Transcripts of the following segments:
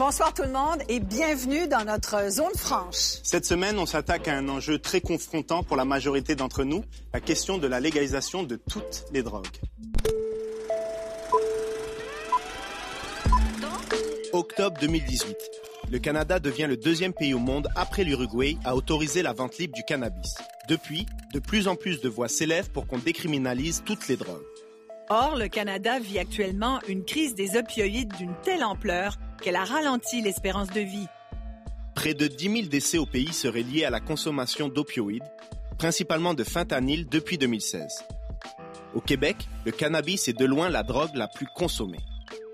Bonsoir tout le monde et bienvenue dans notre zone franche. Cette semaine, on s'attaque à un enjeu très confrontant pour la majorité d'entre nous, la question de la légalisation de toutes les drogues. Octobre 2018. Le Canada devient le deuxième pays au monde après l'Uruguay à autoriser la vente libre du cannabis. Depuis, de plus en plus de voix s'élèvent pour qu'on décriminalise toutes les drogues. Or, le Canada vit actuellement une crise des opioïdes d'une telle ampleur qu'elle a ralenti l'espérance de vie. Près de 10 000 décès au pays seraient liés à la consommation d'opioïdes, principalement de fentanyl depuis 2016. Au Québec, le cannabis est de loin la drogue la plus consommée.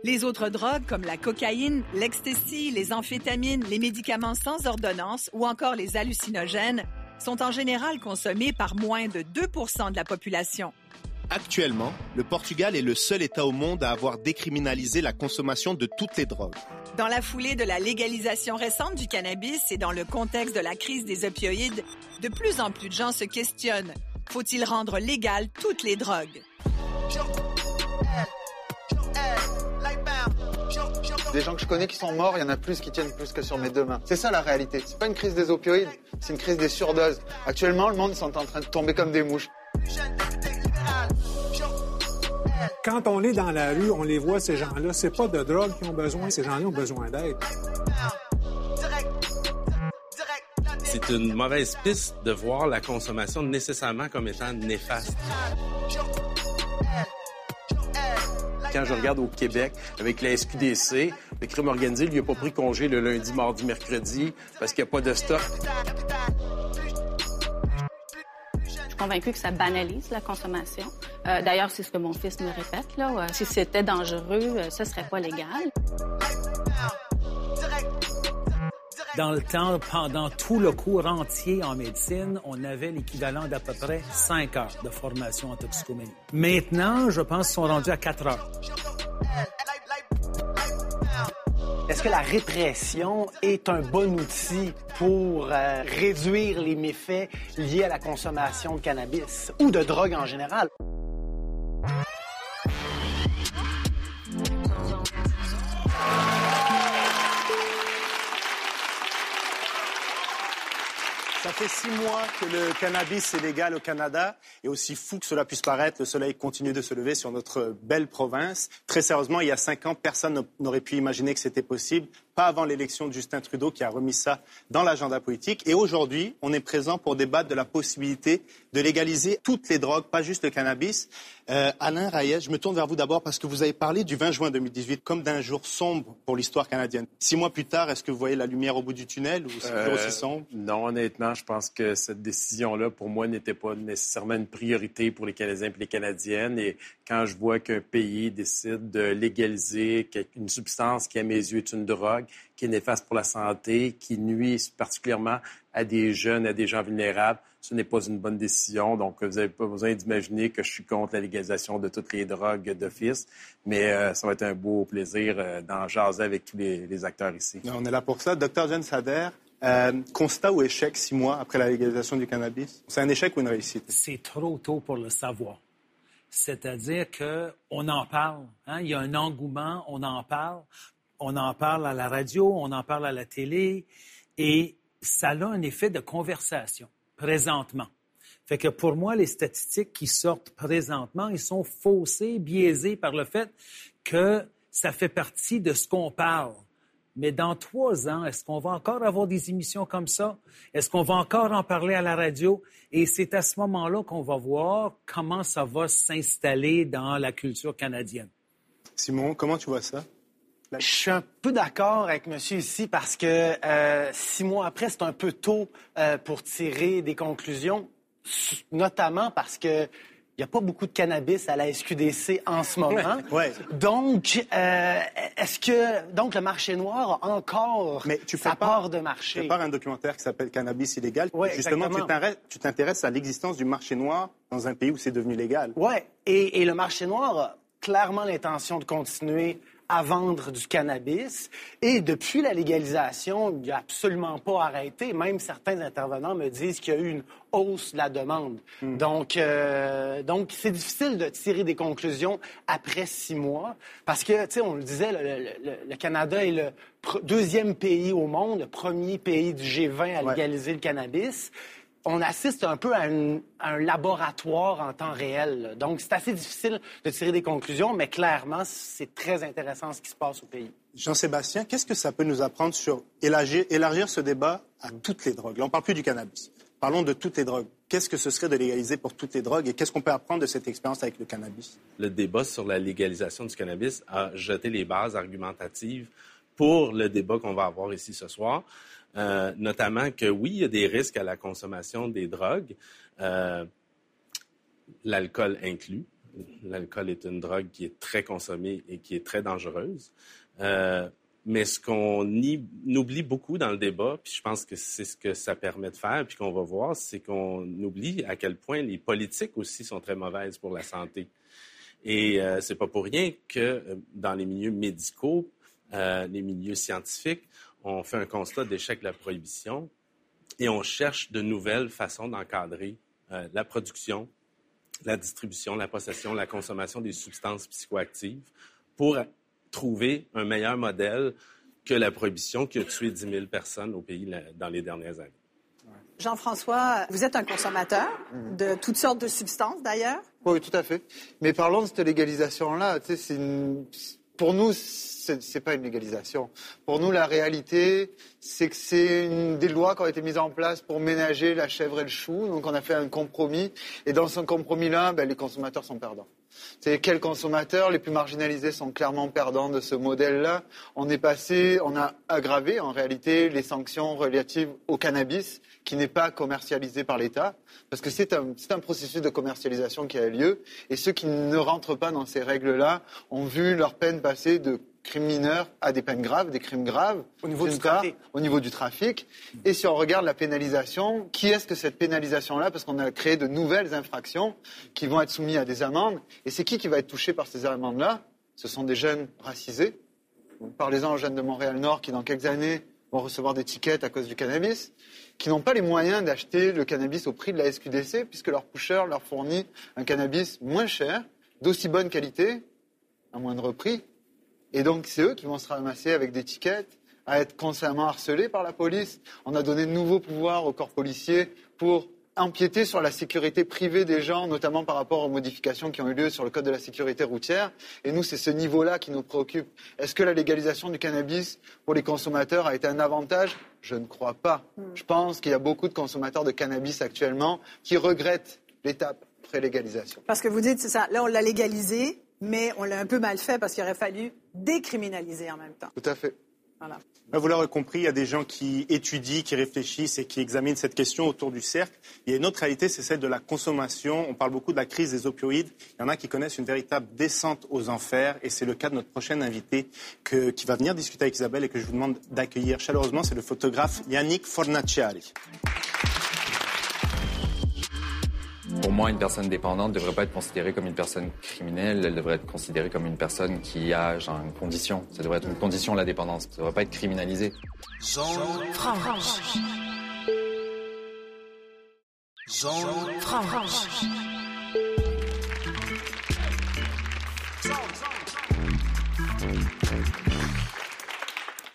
Les autres drogues comme la cocaïne, l'ecstasy, les amphétamines, les médicaments sans ordonnance ou encore les hallucinogènes sont en général consommés par moins de 2% de la population. Actuellement, le Portugal est le seul État au monde à avoir décriminalisé la consommation de toutes les drogues. Dans la foulée de la légalisation récente du cannabis et dans le contexte de la crise des opioïdes, de plus en plus de gens se questionnent. Faut-il rendre légales toutes les drogues? Des gens que je connais qui sont morts, il y en a plus qui tiennent plus que sur mes deux mains. C'est ça la réalité. C'est pas une crise des opioïdes, c'est une crise des surdoses. Actuellement, le monde sont en train de tomber comme des mouches. Quand on est dans la rue, on les voit, ces gens-là. C'est pas de drogue qu'ils ont besoin, ces gens-là ont besoin d'aide. C'est une mauvaise piste de voir la consommation nécessairement comme étant néfaste. Quand je regarde au Québec avec la SQDC, le crime organisé, lui, n'a pas pris congé le lundi, mardi, mercredi parce qu'il n'y a pas de stock. Suis convaincue que ça banalise la consommation. Euh, D'ailleurs, c'est ce que mon fils me répète. Là. Euh, si c'était dangereux, euh, ce serait pas légal. Dans le temps, pendant tout le cours entier en médecine, on avait l'équivalent d'à peu près 5 heures de formation en toxicomanie. Maintenant, je pense qu'ils sont rendus à 4 heures. Est-ce que la répression est un bon outil pour euh, réduire les méfaits liés à la consommation de cannabis ou de drogue en général? Ça fait six mois que le cannabis est légal au Canada et aussi fou que cela puisse paraître, le soleil continue de se lever sur notre belle province. Très sérieusement, il y a cinq ans, personne n'aurait pu imaginer que c'était possible, pas avant l'élection de Justin Trudeau qui a remis ça dans l'agenda politique. Et aujourd'hui, on est présent pour débattre de la possibilité de légaliser toutes les drogues, pas juste le cannabis. Euh, Alain Rayet, je me tourne vers vous d'abord parce que vous avez parlé du 20 juin 2018 comme d'un jour sombre pour l'histoire canadienne. Six mois plus tard, est-ce que vous voyez la lumière au bout du tunnel ou c'est toujours aussi sombre? Non, honnêtement, je pense que cette décision-là, pour moi, n'était pas nécessairement une priorité pour les Canadiens et les Canadiennes. Et quand je vois qu'un pays décide de légaliser une substance qui, à mes yeux, est une drogue, qui est néfaste pour la santé, qui nuit particulièrement à des jeunes, à des gens vulnérables, ce n'est pas une bonne décision. Donc, vous n'avez pas besoin d'imaginer que je suis contre la légalisation de toutes les drogues d'office, mais euh, ça va être un beau plaisir euh, d'en jaser avec tous les, les, acteurs ici. On est là pour ça. Docteur Jen Sader, euh, constat ou échec six mois après la légalisation du cannabis? C'est un échec ou une réussite? C'est trop tôt pour le savoir. C'est-à-dire qu'on en parle. Hein? Il y a un engouement, on en parle. On en parle à la radio, on en parle à la télé. Et ça a un effet de conversation présentement. Fait que pour moi, les statistiques qui sortent présentement, ils sont faussés, biaisés par le fait que ça fait partie de ce qu'on parle. Mais dans trois ans, est-ce qu'on va encore avoir des émissions comme ça? Est-ce qu'on va encore en parler à la radio? Et c'est à ce moment-là qu'on va voir comment ça va s'installer dans la culture canadienne. Simon, comment tu vois ça? Je suis un peu d'accord avec monsieur ici parce que euh, six mois après, c'est un peu tôt euh, pour tirer des conclusions, notamment parce que il n'y a pas beaucoup de cannabis à la SQDC en ce moment. Ouais. Donc, euh, est-ce que donc le marché noir a encore Mais tu sa prépares, part de marché? Tu prépares un documentaire qui s'appelle Cannabis illégal. Ouais, Justement, exactement. tu t'intéresses à l'existence du marché noir dans un pays où c'est devenu légal. Oui, et, et le marché noir a clairement l'intention de continuer à vendre du cannabis. Et depuis la légalisation, il n'y a absolument pas arrêté. Même certains intervenants me disent qu'il y a eu une hausse de la demande. Hmm. Donc, euh, donc c'est difficile de tirer des conclusions après six mois parce que, tu sais, on le disait, le, Canada est le deuxième pays au monde, le premier pays du G20 à légaliser le cannabis on assiste un peu à, un laboratoire en temps réel. Donc, c'est assez difficile de tirer des conclusions, mais clairement, c'est très intéressant ce qui se passe au pays. Jean-Sébastien, qu'est-ce que ça peut nous apprendre sur élargir, élargir ce débat à toutes les drogues? Là, on ne parle plus du cannabis. Parlons de toutes les drogues. Qu'est-ce que ce serait de légaliser pour toutes les drogues et qu'est-ce qu'on peut apprendre de cette expérience avec le cannabis? Le débat sur la légalisation du cannabis a jeté les bases argumentatives pour le débat qu'on va avoir ici ce soir. Euh, notamment que oui, il y a des risques à la consommation des drogues, euh, l'alcool inclus. L'alcool est une drogue qui est très consommée et qui est très dangereuse. Euh, mais ce qu'on oublie beaucoup dans le débat, puis je pense que c'est ce que ça permet de faire, puis qu'on va voir, c'est qu'on oublie à quel point les politiques aussi sont très mauvaises pour la santé. Et euh, c'est pas pour rien que dans les milieux médicaux, les milieux scientifiques, on fait un constat d'échec de la prohibition et on cherche de nouvelles façons d'encadrer euh, la production, la distribution, la possession, la consommation des substances psychoactives pour trouver un meilleur modèle que la prohibition qui a tué 10 000 personnes au pays dans les dernières années. Jean-François, vous êtes un consommateur de toutes sortes de substances d'ailleurs? Oui, tout à fait. Mais parlons de cette légalisation-là. c'est une pour nous, ce n'est pas une légalisation. Pour nous, la réalité, c'est que c'est des lois qui ont été mises en place pour ménager la chèvre et le chou. Donc, on a fait un compromis. Et dans ce compromis-là, ben, les consommateurs sont perdants. C'est quels consommateurs les plus marginalisés sont clairement perdants de ce modèle-là. On est passé, on a aggravé en réalité les sanctions relatives au cannabis qui n'est pas commercialisé par l'État, parce que c'est un, un, processus de commercialisation qui a lieu, et ceux qui ne rentrent pas dans ces règles-là ont vu leur peine passer de crimes mineurs à des peines graves, des crimes graves. Au niveau du trafic. Au niveau du trafic. Et si on regarde la pénalisation, qui est-ce que cette pénalisation-là Parce qu'on a créé de nouvelles infractions qui vont être soumises à des amendes. Et c'est qui qui va être touché par ces amendes-là? Ce sont des jeunes racisés. Parlez-en aux jeunes de Montréal-Nord qui, dans quelques années, vont recevoir des tickets à cause du cannabis qui n'ont pas les moyens d'acheter le cannabis au prix de la SQDC, puisque leur pusher leur fournit un cannabis moins cher, d'aussi bonne qualité, à moindre prix. Et donc, c'est eux qui vont se ramasser avec des tickets, à être constamment harcelés par la police. On a donné de nouveaux pouvoirs au corps policier pour empiéter sur la sécurité privée des gens, notamment par rapport aux modifications qui ont eu lieu sur le code de la sécurité routière. Et nous, c'est ce niveau-là qui nous préoccupe. Est-ce que la légalisation du cannabis pour les consommateurs a été un avantage? Je ne crois pas. Hmm. Je pense qu'il y a beaucoup de consommateurs de cannabis actuellement qui regrettent l'étape pré-légalisation. Parce que vous dites, c'est ça, là, on l'a légalisé, mais on l'a un peu mal fait parce qu'il aurait fallu décriminaliser en même temps. Tout à fait. Voilà. Vous l'aurez compris, il y a des gens qui étudient, qui réfléchissent et qui examinent cette question autour du cercle. Il y a une autre réalité, c'est celle de la consommation. On parle beaucoup de la crise des opioïdes. Il y en a qui connaissent une véritable descente aux enfers et c'est le cas de notre prochaine invité qui va venir discuter avec Isabelle et que je vous demande d'accueillir chaleureusement. C'est le photographe Yannick Fornaciari. Pour moi, une personne dépendante ne devrait pas être considérée comme une personne criminelle, elle devrait être considérée comme une personne qui a une condition. Ça devrait être une condition, la dépendance. Ça ne devrait pas être criminalisé.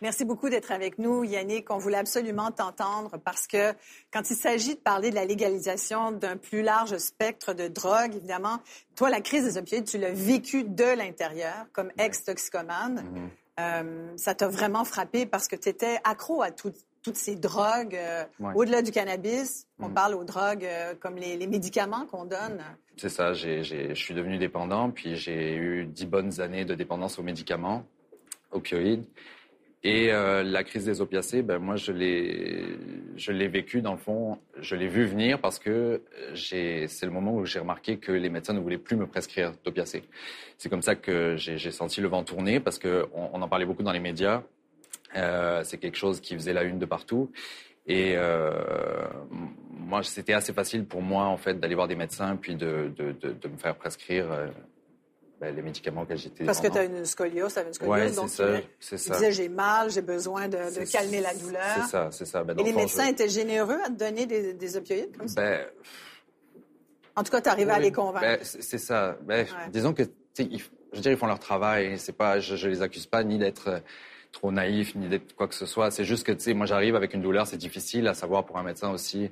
Merci beaucoup d'être avec nous, Yannick. On voulait absolument t'entendre parce que quand il s'agit de parler de la légalisation d'un plus large spectre de drogues, évidemment, toi, la crise des opioïdes, tu l'as vécu de l'intérieur comme ex-toxicomane. Mm-hmm. Euh, ça t'a vraiment frappé parce que tu étais accro à toutes ces drogues. Euh, au-delà du cannabis, on mm-hmm. parle aux drogues euh, comme les, les médicaments qu'on donne. C'est ça, je suis devenu dépendant, puis j'ai eu dix bonnes années de dépendance aux médicaments, opioïdes. Et euh, la crise des opiacés, ben moi je l'ai, je vécu dans le fond, je l'ai vu venir parce que j'ai, c'est le moment où j'ai remarqué que les médecins ne voulaient plus me prescrire d'opiacés. C'est comme ça que j'ai, senti le vent tourner parce que on, en parlait beaucoup dans les médias. Euh, c'est quelque chose qui faisait la une de partout. Et euh, moi, c'était assez facile pour moi en fait d'aller voir des médecins puis de, me faire prescrire euh, ben, les médicaments que j'étais Parce que tu as une scoliose, tu avais une scoliose, Ouais, donc ça, tu ça. disais j'ai mal, j'ai besoin de, calmer la douleur. C'est ça, c'est ça. Ben, Et les médecins je- étaient généreux à te donner des, des opioïdes comme ça? Ben, En tout cas, tu arrivais à les convaincre. C'est ça. Ouais. Disons que, ils- je veux dire, ils font leur travail. C'est pas, je, je les accuse pas ni d'être trop naïfs, ni d'être quoi que ce soit. C'est juste que, tu sais, moi, j'arrive avec une douleur, c'est difficile à savoir pour un médecin aussi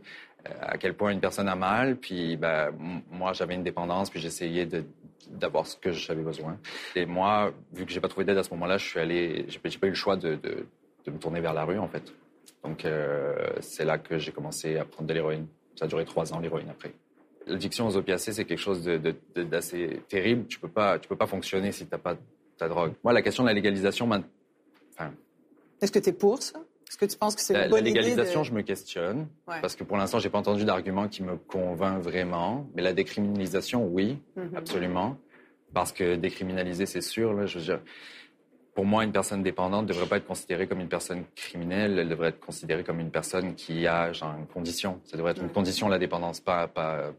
euh, à quel point une personne a mal. Puis, ben, moi, j'avais une dépendance, puis j'essayais de d'avoir ce que j'avais besoin. Et moi, vu que j'ai pas trouvé d'aide à ce moment-là, je suis allé, j'ai pas eu le choix de, de, de me tourner vers la rue, en fait. Donc, euh, c'est là que j'ai commencé à prendre de l'héroïne. Ça a duré trois ans, l'héroïne, après. L'addiction aux opiacés, c'est quelque chose d'assez terrible. Tu peux pas, tu peux pas fonctionner si t'as pas ta drogue. Moi, la question de la légalisation, enfin, Est-ce que tu es pour ça? Est-ce que tu penses que c'est la, une la bonne idée légalisation, de... je me questionne Ouais. parce que pour l'instant, j'ai pas entendu d'argument qui me convainc vraiment. Mais la décriminalisation, oui, Mhm. absolument, parce que décriminaliser, c'est sûr. Là, je veux dire, pour moi, une personne dépendante ne devrait pas être considérée comme une personne criminelle. Elle devrait être considérée comme une personne qui a genre une condition. Ça devrait être une condition la dépendance, pas, pas,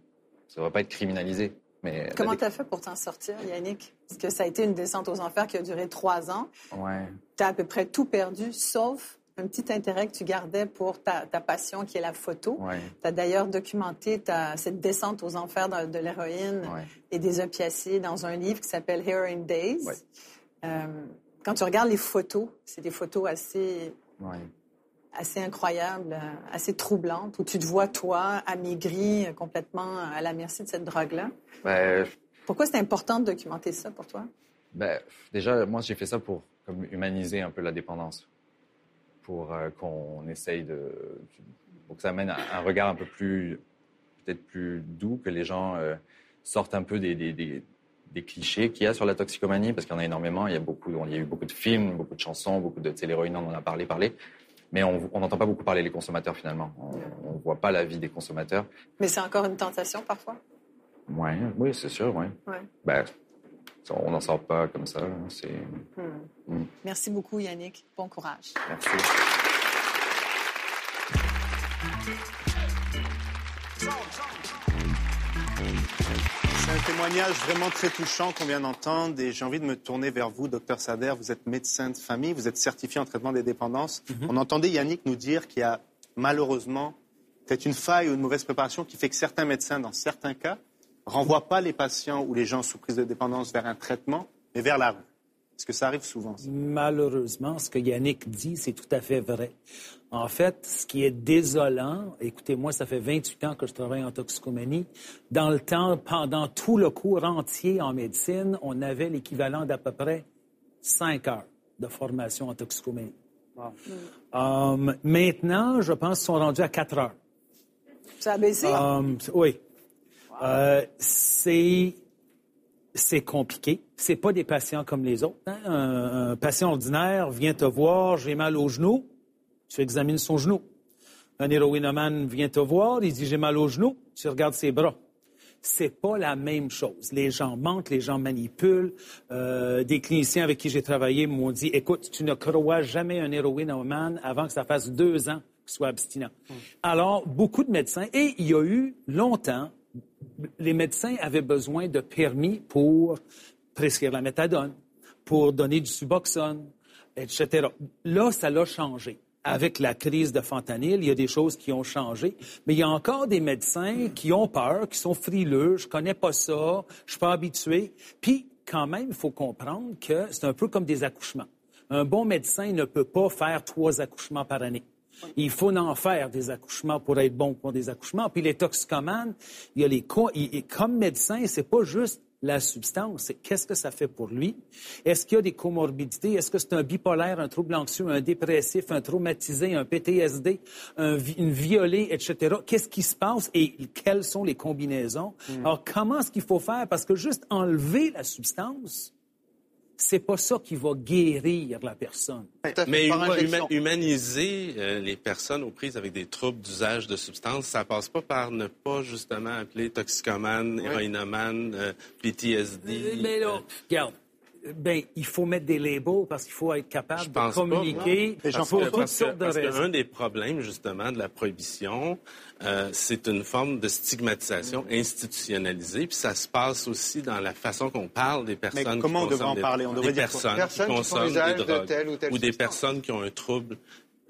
ça devrait pas être criminalisé. Mais Comment tu as fait pour t'en sortir, Yannick? Parce que ça a été une descente aux enfers qui a duré trois ans. Ouais. Tu as à peu près tout perdu, sauf un petit intérêt que tu gardais pour ta, ta passion qui est la photo. Ouais. Tu as d'ailleurs documenté ta, cette descente aux enfers de, de l'héroïne Ouais. et des opiacés dans un livre qui s'appelle Heroin Days. Ouais. Euh, quand tu regardes les photos, c'est des photos assez, Ouais. Assez incroyables, euh, assez troublantes, où tu te vois, toi, amaigri, euh, complètement à la merci de cette drogue-là. Ben, Pourquoi c'est important de documenter ça pour toi? Ben, déjà, moi, j'ai fait ça pour comme, humaniser un peu la dépendance, pour euh, qu'on essaye de, pour que ça amène un, regard un peu plus, peut-être plus doux, que les gens euh, sortent un peu des, des, des, des clichés qu'il y a sur la toxicomanie, parce qu'il y en a énormément. Il y a beaucoup, il y a eu beaucoup de films, beaucoup de chansons, beaucoup de téléhéroïnes, on en a parlé, parlé. Mais on n'entend pas beaucoup parler les consommateurs finalement. On ne voit pas la vie des consommateurs. Mais c'est encore une tentation parfois? Ouais, oui, c'est sûr. Ouais. Ben, on n'en sort pas comme ça. Hmm. Mm. Merci beaucoup, Yannick. Bon courage. Merci. Témoignage vraiment très touchant qu'on vient d'entendre et j'ai envie de me tourner vers vous, docteur Sader. Vous êtes médecin de famille, vous êtes certifié en traitement des dépendances. On entendait Yannick nous dire qu'il y a malheureusement peut-être une faille ou une mauvaise préparation qui fait que certains médecins, dans certains cas, renvoient pas les patients ou les gens sous prise de dépendance vers un traitement, mais vers la rue. Est-ce que ça arrive souvent ça? Malheureusement, ce que Yannick dit, c'est tout à fait vrai. En fait, ce qui est désolant, écoutez, moi, ça fait 28 ans que je travaille en toxicomanie. Dans le temps, pendant tout le cours entier en médecine, on avait l'équivalent d'à peu près 5 heures de formation en toxicomanie. Um, maintenant, je pense qu'ils sont rendus à 4 heures. Ça a baissé? Um, oui. Euh, c'est c'est compliqué. C'est pas des patients comme les autres. hein. Un, un patient ordinaire vient te voir, j'ai mal au genou, tu examines son genou. Un héroïnomane vient te voir, il dit j'ai mal au genou, tu regardes ses bras. C'est pas la même chose. Les gens mentent, les gens manipulent. Euh, des cliniciens avec qui j'ai travaillé m'ont dit écoute, tu ne crois jamais un héroïnomane avant que ça fasse deux ans qu'il soit abstinent. Alors, beaucoup de médecins, et il y a eu longtemps les médecins avaient besoin de permis pour prescrire la méthadone, pour donner du suboxone, etc. Là, ça l'a changé. Avec la crise de fentanyl, il y a des choses qui ont changé, mais il y a encore des médecins qui ont peur, qui sont frileux, je connais pas ça, je suis pas habitué. Puis, quand même, il faut comprendre que c'est un peu comme des accouchements. Un bon médecin ne peut pas faire trois accouchements par année. Il faut en faire des accouchements pour être bon pour des accouchements. Puis les toxicomanes, il y a les co- il- comme médecin, c'est pas juste la substance, c'est qu'est-ce que ça fait pour lui? Est-ce qu'il y a des comorbidités? Est-ce que c'est un bipolaire, un trouble anxieux, un dépressif, un traumatisé, un PTSD, un une violée, etc. Qu'est-ce qui se passe? Et quelles sont les combinaisons? Alors, comment est-ce qu'il faut faire? Parce que juste enlever la substance, c'est pas ça qui va guérir la personne. Mais huma- humaniser euh, les personnes aux prises avec des troubles d'usage de substances, ça passe pas par ne pas justement appeler toxicomane, héroïnomane, euh, PTSD. Mais là, euh, regarde, Ben, il faut mettre des labels parce qu'il faut être capable de pas, communiquer Parce pour que- toutes parce que- sortes de parce raisons. un des problèmes, justement, de la prohibition, euh, c'est une forme de stigmatisation institutionnalisée, puis ça se passe aussi dans la façon qu'on parle des personnes comment on devrait en parler? On devrait des dire personnes, Personnes qui consomment des de drogues telle ou telle ou des personnes qui ont un trouble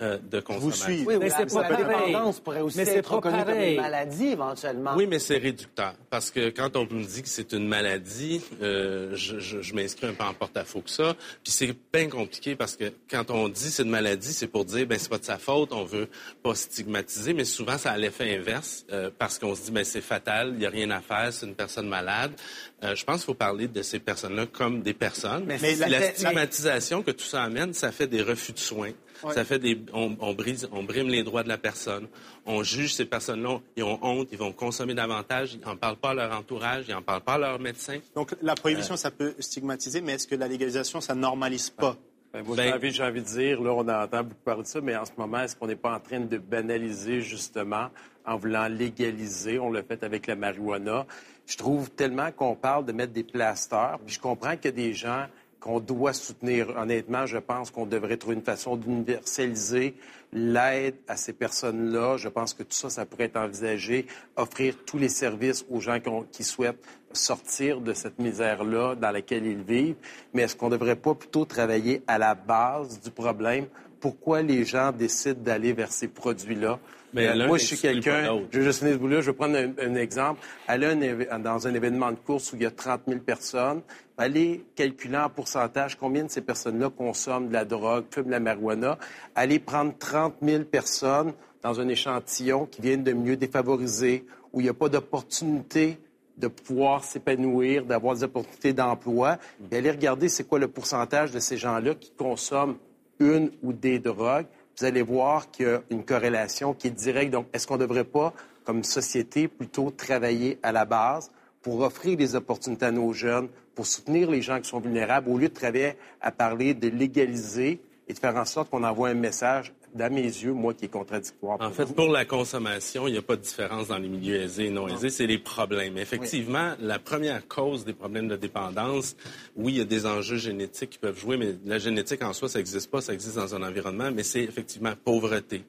euh, de consommation. suis. Oui, Mais mais c'est pas la pareil. dépendance pourrait aussi Mais c'est être reconnue comme une maladie éventuellement. Oui, mais c'est réducteur. Parce que quand on me dit que c'est une maladie, euh, je, je- je m'inscris un peu en porte-à-faux que ça. Puis c'est bien compliqué parce que quand on dit c'est une maladie, c'est pour dire ben c'est pas de sa faute, on veut pas stigmatiser, mais souvent ça a l'effet inverse euh, parce qu'on se dit ben c'est fatal, il y a rien à faire, c'est une personne malade. Euh, je pense qu'il faut parler de ces personnes-là comme des personnes. Mais Mais la- la, mais- stigmatisation que tout ça amène, ça fait des refus de soins. Ouais. Ça fait des, on, on brise, on brime les droits de la personne. On juge ces personnes-là, ils ont honte, ils vont consommer davantage, ils n'en parlent pas à leur entourage, ils n'en parlent pas à leur médecin. Donc la prohibition, ça peut stigmatiser, mais est-ce que la légalisation, ça normalise pas? Ben, moi, Ben- j'ai envie, de dire, là, on entend beaucoup parler de ça, mais en ce moment, est-ce qu'on n'est pas en train de banaliser, justement, en voulant légaliser? On l'a fait avec la marijuana. Je trouve tellement qu'on parle de mettre des plasters, puis je comprends qu'il y a des gens qu'on doit soutenir. Honnêtement, je pense qu'on devrait trouver une façon d'universaliser l'aide à ces personnes-là. Je pense que tout ça, ça pourrait être envisagé, offrir tous les services aux gens qui, qui souhaitent sortir de cette misère-là dans laquelle ils vivent. Mais est-ce qu'on ne devrait pas plutôt travailler à la base du problème? Pourquoi les gens décident d'aller vers ces produits-là? Mais Euh, moi, je suis quelqu'un, je vais juste finir ce bout-là. Je vais prendre un, un exemple. Aller un dans un événement de course où il y a 30 000 personnes, aller calculer en pourcentage combien de ces personnes-là consomment de la drogue, fument de la marijuana, aller prendre 30 000 personnes dans un échantillon qui viennent de milieux défavorisés, où il n'y a pas d'opportunité de pouvoir s'épanouir, d'avoir des opportunités d'emploi, et aller regarder c'est quoi le pourcentage de ces gens-là qui consomment une ou des drogues. Vous allez voir qu'il y a une corrélation qui est directe. Donc, est-ce qu'on ne devrait pas, comme société, plutôt travailler à la base pour offrir des opportunités à nos jeunes, pour soutenir les gens qui sont vulnérables, au lieu de travailler à parler de légaliser et de faire en sorte qu'on envoie un message, dans mes yeux, moi, qui est contradictoire. En fait, vous. pour la consommation, il n'y a pas de différence dans les milieux aisés et non aisés, c'est les problèmes. Effectivement, la première cause des problèmes de dépendance, oui, il y a des enjeux génétiques qui peuvent jouer, mais la génétique en soi, ça n'existe pas, ça existe dans un environnement, mais c'est effectivement pauvreté,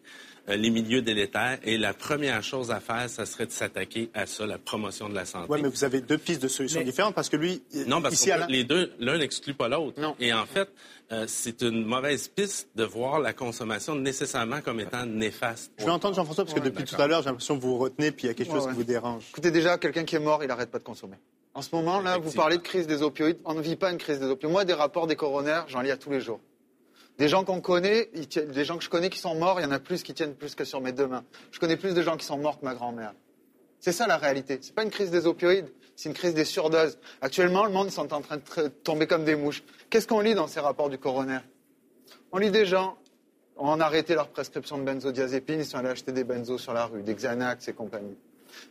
les milieux délétères. Et la première chose à faire, ça serait de s'attaquer à ça, la promotion de la santé. Oui, mais vous avez deux pistes de solutions Mais- différentes parce que lui, Non, parce ici, les deux, l'un n'exclut pas l'autre. Et en fait, euh, c'est une mauvaise piste de voir la consommation nécessairement comme étant néfaste. je vais entendre Jean-François parce que Ouais, depuis tout à l'heure, j'ai l'impression que vous vous retenez puis il y a quelque Ouais, chose ouais. qui vous dérange. Écoutez, déjà, quelqu'un qui est mort, il n'arrête pas de consommer. En ce moment, là, vous parlez de crise des opioïdes. On ne vit pas une crise des opioïdes. Moi, des rapports des coronaires, j'en lis à tous les jours. Des gens des gens que je connais qui sont morts, il y en a plus qui tiennent plus que sur mes deux mains. Je connais plus de gens qui sont morts que ma grand-mère. C'est ça la réalité. C'est pas une crise des opioïdes, c'est une crise des surdoses. Actuellement, le monde, sont en train de tomber comme des mouches. Qu'est-ce qu'on lit dans ces rapports du coroner? On lit des gens, on a arrêté leur prescription de benzodiazépine, ils sont allés acheter des benzos sur la rue, des Xanax et compagnie.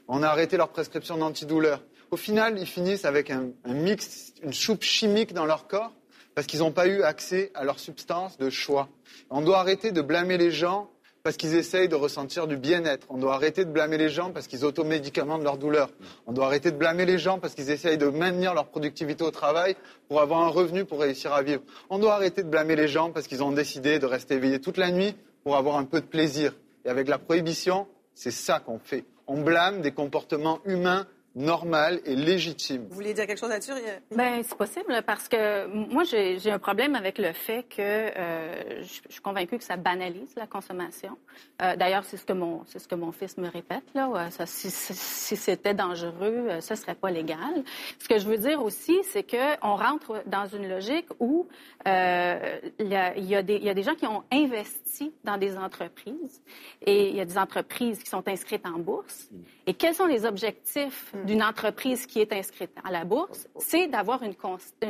On a arrêté leur prescription d'antidouleur. Au final, ils finissent avec un, un mix, une choupe chimique dans leur corps parce qu'ils n'ont pas eu accès à leur substance de choix. On doit arrêter de blâmer les gens parce qu'ils essayent de ressentir du bien-être. On doit arrêter de blâmer les gens parce qu'ils automédicamentent leur douleur. On doit arrêter de blâmer les gens parce qu'ils essayent de maintenir leur productivité au travail pour avoir un revenu pour réussir à vivre. On doit arrêter de blâmer les gens parce qu'ils ont décidé de rester éveillés toute la nuit pour avoir un peu de plaisir. Et avec la prohibition, c'est ça qu'on fait. On blâme des comportements humains normaux et légitimes. Vous voulez dire quelque chose là-dessus? Ben c'est possible parce que moi j'ai un problème avec le fait que euh, je, je suis convaincue que ça banalise la consommation. Euh, D'ailleurs c'est ce que mon c'est ce que mon fils me répète là. Ouais, ça, si si- si c'était dangereux, euh, ce serait pas légal. Ce que je veux dire aussi c'est que on rentre dans une logique où euh, il y, a, y a des il y a des gens qui ont investi dans des entreprises et il y a des entreprises qui sont inscrites en bourse. Et quels sont les objectifs d'une entreprise qui est inscrite à la bourse? C'est d'avoir une,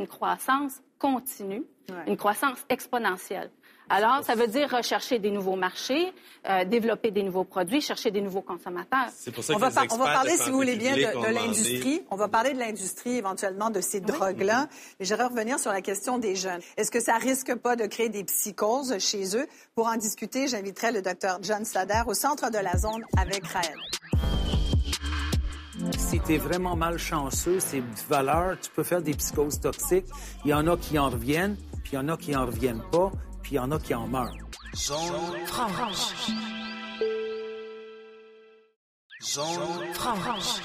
croissance continue, Ouais. une croissance exponentielle. Alors, ça veut dire rechercher des nouveaux marchés, euh, développer des nouveaux produits, chercher des nouveaux consommateurs. C'est pour ça On que va, les par- on va parler, si vous voulez bien, de, l'industrie. On va parler de l'industrie, éventuellement, de ces drogues-là. Mais j'aimerais revenir sur la question des jeunes. Est-ce que ça risque pas de créer des psychoses chez eux? Pour en discuter, j'inviterai le docteur John Sader au centre de la zone avec Raël. Si tu es vraiment malchanceux, c'est valeur, tu peux faire des psychoses toxiques. Il y en a qui en reviennent, puis il y en a qui en reviennent pas, puis il y en a qui en meurent. Zone franche. Zone franche.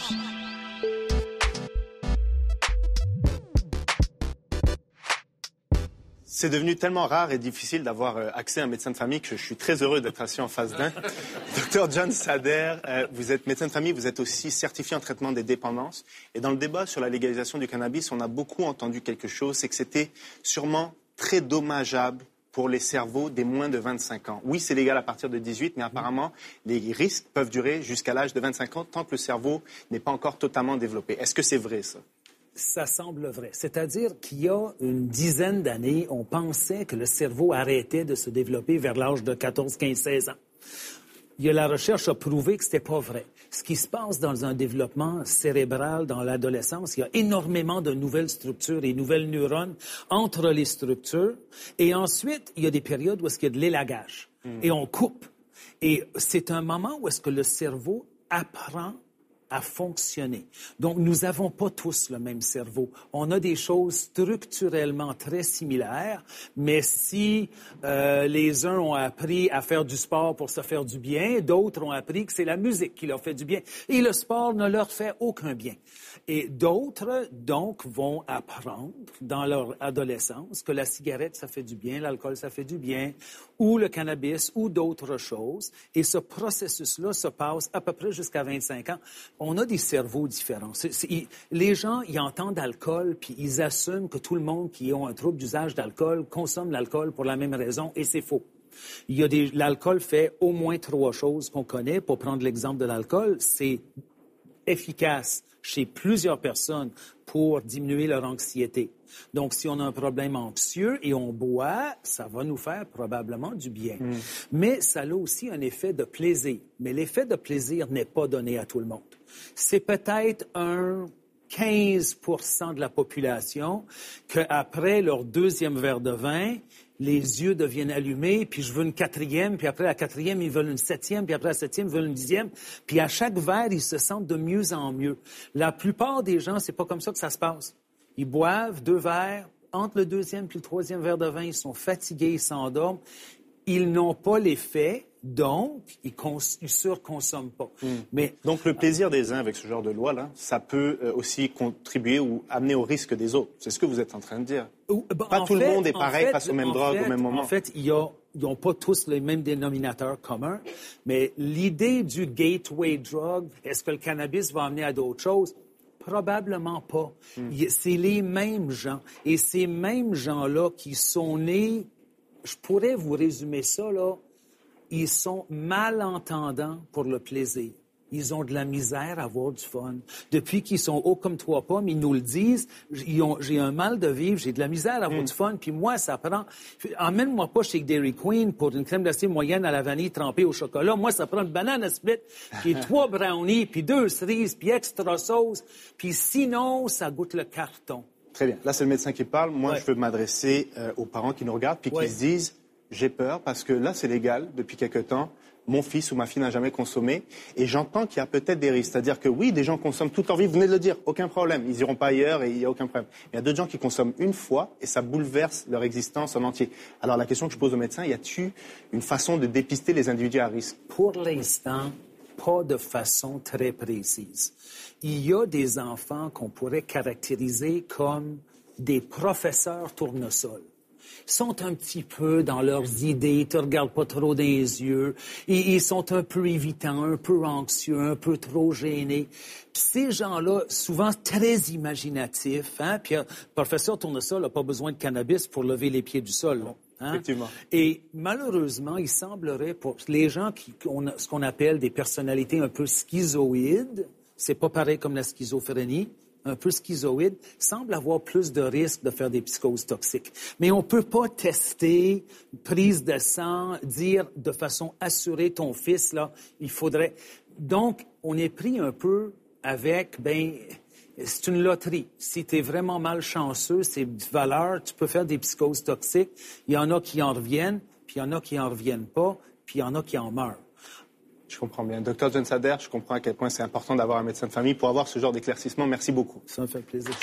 C'est devenu tellement rare et difficile d'avoir euh, accès à un médecin de famille que je suis très heureux d'être assis en face d'un. Docteur John Sader, euh, vous êtes médecin de famille, vous êtes aussi certifié en traitement des dépendances. Et dans le débat sur la légalisation du cannabis, on a beaucoup entendu quelque chose, c'est que c'était sûrement très dommageable pour les cerveaux des moins de 25 ans. Oui, c'est légal à partir de 18, mais apparemment, les risques peuvent durer jusqu'à l'âge de 25 ans tant que le cerveau n'est pas encore totalement développé. Est-ce que c'est vrai, ça? Ça semble vrai. C'est-à-dire qu'il y a une dizaine d'années, on pensait que le cerveau arrêtait de se développer vers l'âge de 14, 15, 16 ans. Il y a la recherche a prouvé que c'était pas vrai. Ce qui se passe dans un développement cérébral dans l'adolescence, il y a énormément de nouvelles structures et nouvelles neurones entre les structures. Et ensuite, il y a des périodes où est-ce qu'il y a de l'élagage. Et on coupe. Et c'est un moment où est-ce que le cerveau apprend à fonctionner. Donc, nous n'avons pas tous le même cerveau. On a des choses structurellement très similaires, mais si euh, les uns ont appris à faire du sport pour se faire du bien, d'autres ont appris que c'est la musique qui leur fait du bien. Et le sport ne leur fait aucun bien. Et d'autres, donc, vont apprendre dans leur adolescence que la cigarette, ça fait du bien, l'alcool, ça fait du bien, ou le cannabis, ou d'autres choses. Et ce processus-là se passe à peu près jusqu'à 25 ans. A des cerveaux différents. les gens, ils entendent alcool, puis ils assument que tout le monde qui a un trouble d'usage d'alcool consomme l'alcool pour la même raison, et c'est faux. Il y a l'alcool fait au moins trois choses qu'on connaît. Pour prendre l'exemple de l'alcool, c'est efficace chez plusieurs personnes pour diminuer leur anxiété. Donc, si on a un problème anxieux et on boit, ça va nous faire probablement du bien. Mm. Mais ça a aussi un effet de plaisir. Mais l'effet de plaisir n'est pas donné à tout le monde. C'est peut-être un 15% de la population qu'après leur deuxième verre de vin, les yeux deviennent allumés, puis je veux une quatrième, puis après la quatrième, ils veulent une septième, puis après la septième, ils veulent une dixième. Puis à chaque verre, ils se sentent de mieux en mieux. La plupart des gens, c'est pas comme ça que ça se passe. Ils boivent deux verres, entre le deuxième et le troisième verre de vin, ils sont fatigués, ils s'endorment. Ils n'ont pas l'effet donc, ils ne surconsomment pas. Hmm. Mais, Donc, le plaisir des uns avec ce genre de loi-là, ça peut euh, aussi contribuer ou amener au risque des autres. C'est ce que vous êtes en train de dire. Ben, pas tout le monde est pareil face aux mêmes drogues au même moment. En fait, il y a ils n'ont pas tous les mêmes dénominateurs communs, mais l'idée du gateway drug, est-ce que le cannabis va amener à d'autres choses? Probablement pas. Hmm. C'est les mêmes gens. Et ces mêmes gens-là qui sont nés, je pourrais vous résumer ça, là, ils sont malentendants pour le plaisir. Ils ont de la misère à avoir du fun. Depuis qu'ils sont hauts comme trois pommes, ils nous le disent. J'ai un mal de vivre, j'ai de la misère à avoir mm. du fun. Puis moi, ça prend... Emmène-moi pas chez Dairy Queen pour une crème glacée moyenne à la vanille trempée au chocolat. Moi, ça prend une banane split, puis trois brownies, puis deux cerises, puis extra sauce. Puis sinon, ça goûte le carton. Très bien. Là, c'est le médecin qui parle. Moi, je veux m'adresser euh, aux parents qui nous regardent, puis qui se disent j'ai peur parce que là, c'est légal depuis quelque temps. Mon fils ou ma fille n'a jamais consommé. Et j'entends qu'il y a peut-être des risques. C'est-à-dire que oui, des gens consomment toute leur vie, vous venez de le dire, aucun problème. Ils n'iront pas ailleurs et il n'y a aucun problème. il y a d'autres gens qui consomment une fois et ça bouleverse leur existence en entier. Alors la question que je pose aux médecins, y a-t-il une façon de dépister les individus à risque? Pour l'instant, pas de façon très précise. Il y a des enfants qu'on pourrait caractériser comme des professeurs tournesol sont un petit peu dans leurs idées, ils te regardent pas trop dans les yeux, ils, sont un peu évitants, un peu anxieux, un peu trop gênés. ces gens-là, souvent très imaginatifs, hein, puis le professeur Tournesol n'a pas besoin de cannabis pour lever les pieds du sol. Hein? Effectivement. Et malheureusement, il semblerait pour les gens qui ont ce qu'on appelle des personnalités un peu schizoïdes, c'est pas pareil comme la schizophrénie, un peu schizoïde, semble avoir plus de risques de faire des psychoses toxiques. Mais on ne peut pas tester prise de sang, dire de façon assurée ton fils, là, il faudrait. Donc, on est pris un peu avec, ben, c'est une loterie. Si tu es vraiment malchanceux, c'est valeur, tu peux faire des psychoses toxiques. Il y en a qui en reviennent, puis il y en a qui en reviennent pas, puis il y en a qui en meurent. Je comprends bien. Docteur John Sader, je comprends à quel point c'est important d'avoir un médecin de famille pour avoir ce genre d'éclaircissement. Merci beaucoup. Ça me fait plaisir.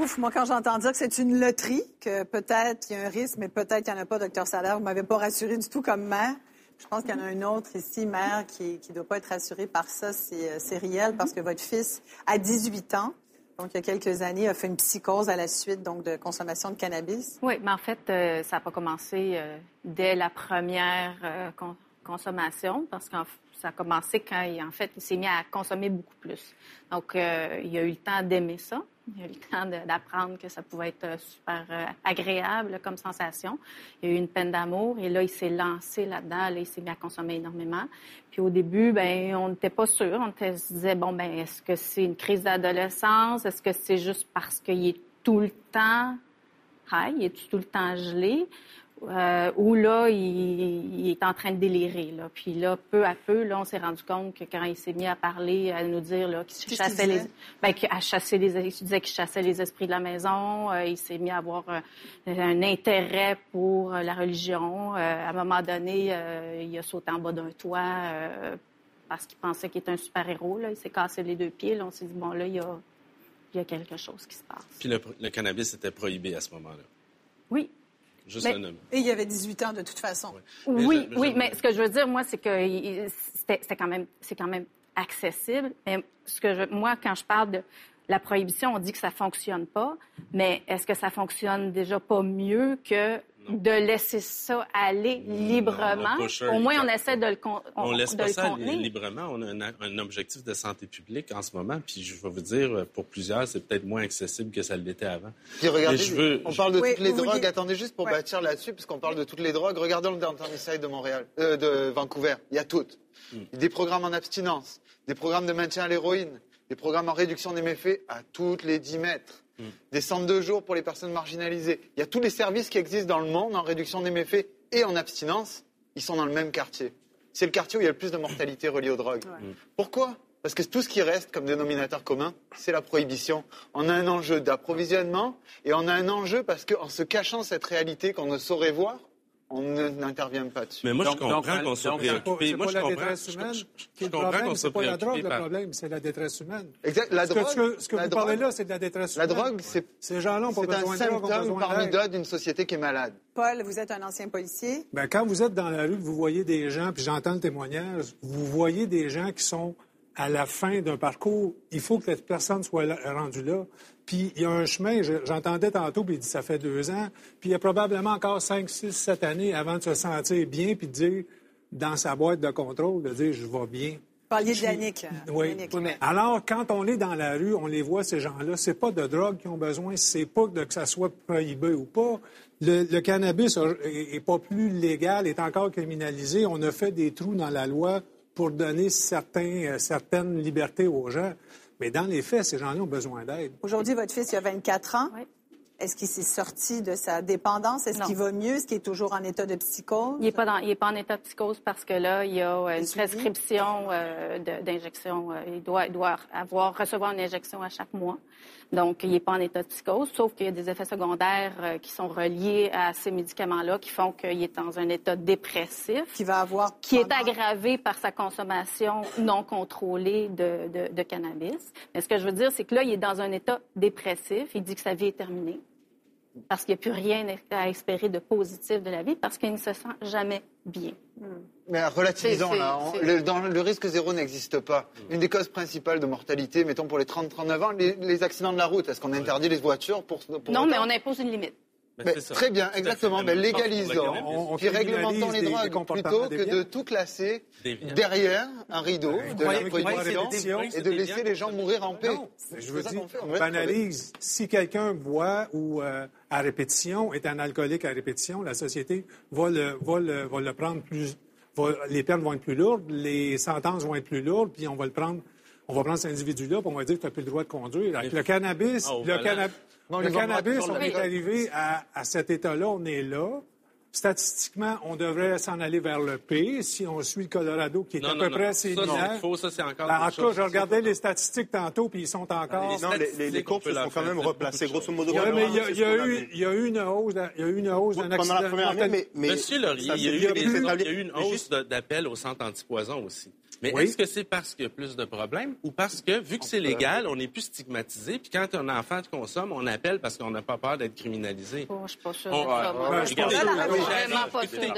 Ouf, moi, quand j'entends dire que c'est une loterie, que peut-être il y a un risque, mais peut-être qu'il n'y en a pas, docteur Salaire, vous ne m'avez pas rassuré du tout comme mère. Je pense qu'il y en a un autre ici, mère, qui ne doit pas être rassuré par ça. C'est c'est réel parce que votre fils, à 18 ans, donc il y a quelques années, a fait une psychose à la suite donc, de consommation de cannabis. Oui, mais en fait, euh, ça n'a pas commencé euh, dès la première euh, con- consommation, parce que ça a commencé quand, il, en fait, il s'est mis à consommer beaucoup plus. Donc, euh, il a eu le temps d'aimer ça. Il a eu le temps d'apprendre que ça pouvait être euh, super euh, agréable comme sensation. Il a eu une peine d'amour et là, il s'est lancé là-dedans. Là, il s'est mis à consommer énormément. Puis au début, ben, on n'était pas sûr. On se disait, bon, ben, est-ce que c'est une crise d'adolescence? Est-ce que c'est juste parce qu'il est tout le temps il est tout le temps gelé? Euh, ou là, il, il est en train de délirer. Là. Puis là, peu à peu, là, on s'est rendu compte que quand il s'est mis à parler, à nous dire là, qu'il chassait les, ben, chassé les, il disait qu'il chassait les esprits de la maison. euh, il s'est mis à avoir euh, un intérêt pour euh, la religion. Euh, à un moment donné, euh, il a sauté en bas d'un toit euh, parce qu'il pensait qu'il était un super-héros. là. Il s'est cassé les deux pieds. Là. On s'est dit, bon, là, il y a, il y a quelque chose qui se passe. Puis le, le cannabis était prohibé à ce moment-là? Oui. Juste Mais- un homme. Et il y avait 18 ans de toute façon. Mais Oui, je- oui, mais ce que je veux dire, moi, c'est que il- c'était c'était quand même, c'est quand même accessible. Mais ce que je, moi, quand je parle de la prohibition, on dit que ça fonctionne pas. Mais est-ce que ça fonctionne déjà pas mieux que de laisser ça aller librement? Au moins, on essaie de le, con- On laisse de pas le ça contenir. librement. On a un, un objectif de santé publique en ce moment. Puis je vais vous dire, pour plusieurs, c'est peut-être moins accessible que ça l'était avant. Puis regardez, Mais je veux- on parle de Oui, toutes les drogues. Attendez juste pour Ouais. bâtir là-dessus, puisqu'on parle de toutes les drogues. Regardons le Downtown Eastside de Montréal, euh, de Vancouver. Il y a toutes. Des programmes en abstinence, des programmes de maintien à l'héroïne, des programmes en réduction des méfaits à toutes les 10 mètres. Des centres de jour pour les personnes marginalisées. Il y a tous les services qui existent dans le monde en réduction des méfaits et en abstinence. Ils sont dans le même quartier. C'est le quartier où il y a le plus de mortalité reliée aux drogues. Pourquoi? Parce que tout ce qui reste comme dénominateur commun, c'est la prohibition. On a un enjeu d'approvisionnement et on a un enjeu parce qu'en se cachant cette réalité qu'on ne saurait voir, on n'intervient pas dessus. Mais moi, Donc- je comprends qu'on soit C'est préoccupé. c'est Moi, je la comprends, détresse je, comprends c'est pas la drogue le problème, c'est la détresse humaine. Exact. La Ce que, drogue, ce que, ce que la vous parlez drogue, là, c'est de la détresse la humaine. drogue, c'est Ces gens-là n'ont pas c'est un besoin de drogue, ont symptôme parmi d'autres d'une société qui est malade. Paul, vous êtes un ancien policier. Ben, quand vous êtes dans la rue, vous voyez des gens, puis j'entends le témoignage, vous voyez des gens qui sont à la fin d'un parcours. Il faut que cette personne soit là- rendue là. Puis il y a un chemin, je- j'entendais tantôt, puis il dit ça fait deux ans, puis il y a probablement encore cinq, six, sept années avant de se sentir bien, puis de dire dans sa boîte de contrôle, de dire je vais bien. Vous parliez de Puis- Yannick. euh, Oui. Yannick. Alors, quand on est dans la rue, on les voit, ces gens-là, c'est pas de drogue qu'ils ont besoin, c'est pas de, que ça soit prohibé ou pas. Le, le cannabis a- est, est pas plus légal, est encore criminalisé. On a fait des trous dans la loi pour donner certains, euh, certaines libertés aux gens. Mais dans les faits, ces gens-là ont besoin d'aide. Aujourd'hui, votre fils, il a 24 ans. Oui. Est-ce qu'il s'est sorti de sa dépendance? Est-ce qu'il va mieux? Est-ce qu'il est toujours en état de psychose? Il n'est pas, dans- il est pas en état de psychose parce que là, il y a euh, une suivi? prescription euh, d'injection. il, doit, il doit avoir, recevoir une injection à chaque mois. Donc, il n'est pas en état de psychose, sauf qu'il y a des effets secondaires euh, qui sont reliés à ces médicaments-là qui font qu'il est dans un état dépressif. Qui va avoir... qui est aggravé par sa consommation non contrôlée de, de- de cannabis. Mais ce que je veux dire, c'est que là, il est dans un état dépressif. Il dit que sa vie est terminée parce qu'il n'y a plus rien à espérer de positif de la vie parce qu'il ne se sent jamais bien. Mais relativisons là. On- c'est- le, dans- le risque zéro n'existe pas. Une des causes principales de mortalité, mettons pour les 30-39 ans, les, les accidents de la route. Est-ce qu'on interdit les voitures pour, pour non, autant mais on impose une limite. Mais très bien, exactement. Mais on puis réglementons les drogues comportements plutôt que de tout classer derrière un rideau de la prohibition et de laisser les gens mourir en paix. Je veux dire, on banalise. Si quelqu'un boit ou euh, à répétition, est un alcoolique à répétition, la société va le, va le, va le prendre plus... va- les peines vont être plus lourdes, les sentences vont être plus lourdes, puis on va le prendre... On va prendre cet individu-là, puis on va dire que tu n'as plus le droit de conduire. Avec le cannabis, Ah, le, volant. Non, le cannabis, on est arrivé à, à cet état-là, on est là. Statistiquement, on devrait s'en aller vers le P si on suit le Colorado, qui est Non, à non, peu non. près Ça, similaire. faux. Ça, c'est encore Ben, en tout cas, je regardais les statistiques tantôt, puis ils sont encore... Les Non, les, les- les courbes se sont quand même replacées. Grosso modo, pendant- mais il y a, eu, vu. il y a eu une hausse, d'un- il y a eu une hausse d'un Pendant accident. la première année, mais, mais Monsieur Laurier, il y a eu, une hausse d'appels au centre antipoison aussi. Mais Oui. est-ce que c'est parce qu'il y a plus de problèmes ou parce que, vu que c'est légal, on n'est plus stigmatisé, puis quand un enfant consomme, on appelle parce qu'on n'a pas peur d'être criminalisé? Oh, je suis pas sûre.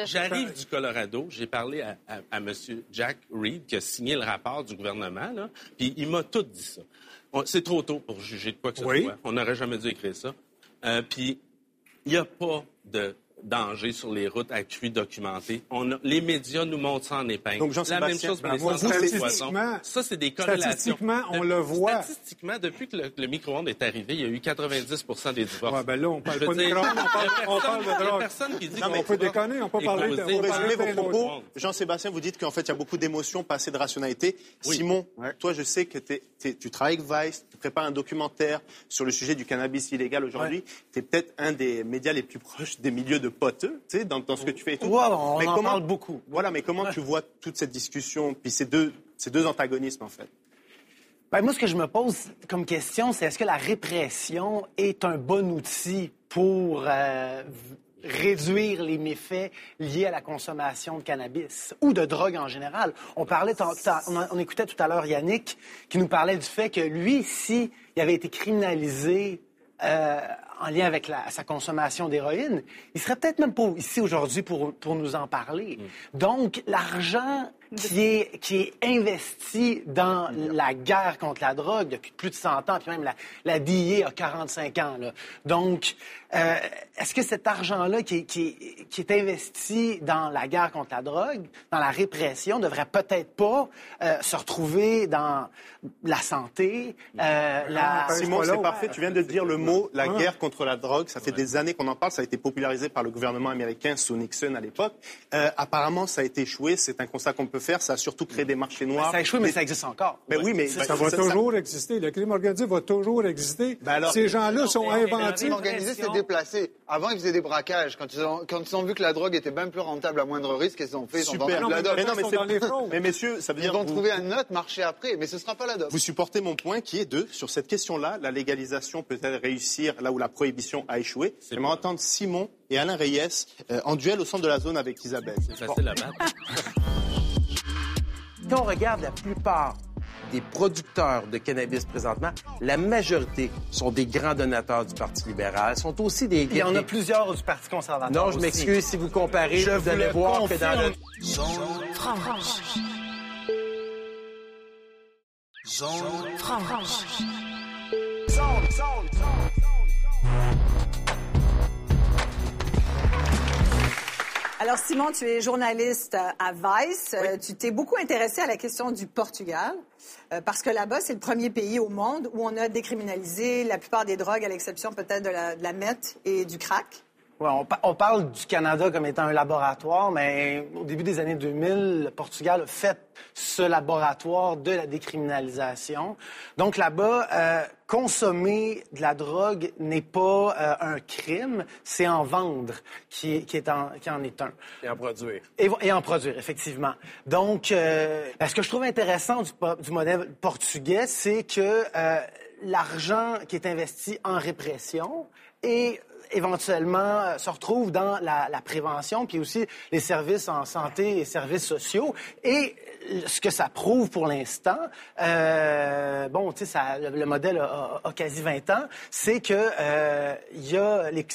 J'arrive du Colorado. J'ai parlé à, à, à M. Jack Reed, qui a signé le rapport du gouvernement, là, puis il m'a tout dit ça. C'est trop tôt pour juger de quoi que ce Oui. soit. On n'aurait jamais dû écrire ça. Euh, puis il n'y a pas de danger sur les routes accrues documentées. On a- les médias nous montrent ça en épingle. Donc, La même Jean-Sébastien, chose pour les ben, antipoison. statistiquement- Ça, c'est des corrélations. statistiquement, on le voit. Statistiquement, depuis que le, le micro-ondes est arrivé, il y a eu 90% des divorces. Ouais, ben là, on parle pas de drogue, on parle, de drogue. personne qui dit Non, mais On peut déconner, on peut parler de... Pour résumer vos propos. Jean-Sébastien, vous dites qu'en fait, il y a beaucoup d'émotions, pas assez de rationalité. Oui. Simon, toi, je sais que tu travailles avec Vice, tu prépares un documentaire sur le sujet du cannabis illégal aujourd'hui. Tu es peut-être un des médias les plus proches des milieux de poteux, tu sais, dans, dans ce que tu fais et tout. On Mais en comment- parle beaucoup. Voilà, mais comment tu vois toute cette discussion, puis ces deux, ces deux antagonismes, en fait? Ben, moi, ce que je me pose comme question, c'est est-ce que la répression est un bon outil pour euh, réduire les méfaits liés à la consommation de cannabis ou de drogue en général? On parlait, on, écoutait tout à l'heure Yannick qui nous parlait du fait que lui, si il avait été criminalisé euh, en lien avec la- sa consommation d'héroïne, il serait peut-être même pas ici aujourd'hui pour, pour nous en parler. Donc, l'argent qui est, qui est investi dans la guerre contre la drogue depuis plus de 100 ans, puis même la, la DIA a 45 ans. Là. Donc, euh, est-ce que cet argent-là qui, est- qui, qui est investi dans la guerre contre la drogue, dans la répression, devrait peut-être pas euh, se retrouver dans la santé, euh, la... Simon, c'est parfait. Tu viens de dire le mot la Ouais. guerre contre la drogue. Ça fait des années qu'on en parle. Ça a été popularisé par le gouvernement américain sous Nixon à l'époque. Euh, apparemment, ça a été échoué. C'est un constat qu'on peut faire. Ça a surtout créé des marchés noirs. Ça a échoué, mais ça existe encore. Ben oui, mais Ça va toujours exister. Le crime organisé va toujours exister. Ben alors- Ces gens-là sont mais- inventifs. crime organisé s'est déplacé. Avant, ils faisaient des braquages. Quand ils, ont, quand ils ont vu que la drogue était bien plus rentable à moindre risque, qu'est-ce qu'ils ont fait Ils ont de la mais dope. Mais non, mais Ils dans les fraudes. Mais messieurs, ça veut Ils dire vont vous- trouver un autre marché après, mais ce sera pas la dope. Vous supportez mon point qui est de, sur cette question-là, la légalisation peut-elle réussir là où la prohibition a échoué? J'aimerais entendre Simon et Alain Reyes euh, en duel au centre de la zone avec Isabelle. C'est facile à battre. Quand on regarde la plupart des producteurs de cannabis présentement, la majorité sont des grands donateurs du Parti libéral, sont aussi des... Il y en a plusieurs du Parti conservateur. Non, je m'excuse si vous comparez, Je vous vous allez le voir que dans le... confirme. Zone franche. Zone franche. Alors, Simon, tu es journaliste euh, à Vice. Euh, Tu t'es beaucoup intéressé à la question du Portugal, euh, parce que là-bas, c'est le premier pays au monde où on a décriminalisé la plupart des drogues, à l'exception peut-être de la, de la meth et du crack. Ouais, on, pa- on parle du Canada comme étant un laboratoire, mais au début des années 2000, le Portugal a fait ce laboratoire de la décriminalisation. Donc là-bas, euh, consommer de la drogue n'est pas euh, un crime, c'est en vendre qui, est- qui, est en, qui en est un. Et en produire. Et, et en produire, effectivement. Donc, euh, ce que je trouve intéressant du, du modèle portugais, c'est que l'argent qui est investi en répression et éventuellement euh, se retrouve dans la, la prévention, puis aussi les services en santé et services sociaux. Et euh, ce que ça prouve pour l'instant, euh, bon, tu sais, le, le modèle a, a- a quasi 20 ans, c'est que euh, il y a les,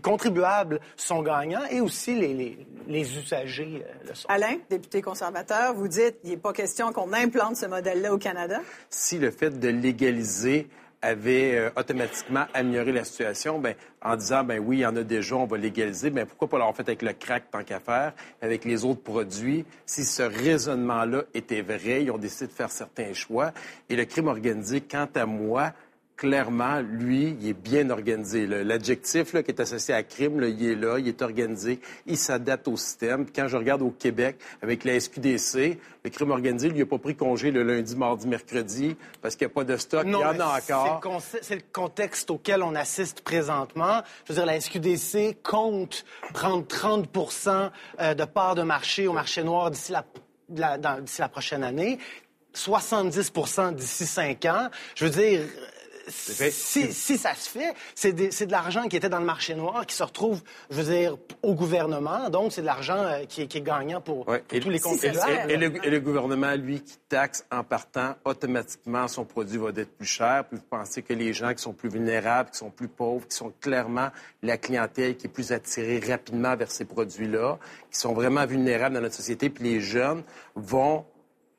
contribuables sont gagnants et aussi les, les, les usagers le sont. Alain, député conservateur, vous dites il n'est pas question qu'on implante ce modèle-là au Canada? si le fait de légaliser avait euh, automatiquement amélioré la situation, ben, en disant, ben oui, il y en a déjà, on va légaliser, ben pourquoi pas l'avoir fait avec le crack tant qu'à faire, avec les autres produits? Si ce raisonnement-là était vrai, ils ont décidé de faire certains choix. Et le crime organisé, quant à moi, clairement, lui, il est bien organisé. L'adjectif qui est associé à crime, là, il est là, il est organisé, il s'adapte au système. Puis quand je regarde au Québec, avec la SQDC, le crime organisé, lui, il n'a pas pris congé le lundi, mardi, mercredi, parce qu'il n'y a pas de stock. il y en a encore. C'est le contexte auquel on assiste présentement. Je veux dire, la SQDC compte prendre 30% euh, de parts de marché au marché noir d'ici la, prochaine année, 70% d'ici cinq ans. Je veux dire. Si, si ça se fait, c'est de l'argent qui était dans le marché noir qui se retrouve, je veux dire, au gouvernement. Donc, c'est de l'argent euh, qui, est- qui est gagnant pour, Ouais. pour Et, tous les contribuables. et- et le, et le gouvernement, lui, qui taxe en partant, automatiquement, son produit va être plus cher. Puis vous pensez que les gens qui sont plus vulnérables, qui sont plus pauvres, qui sont clairement la clientèle qui est plus attirée rapidement vers ces produits-là, qui sont vraiment vulnérables dans notre société, puis les jeunes vont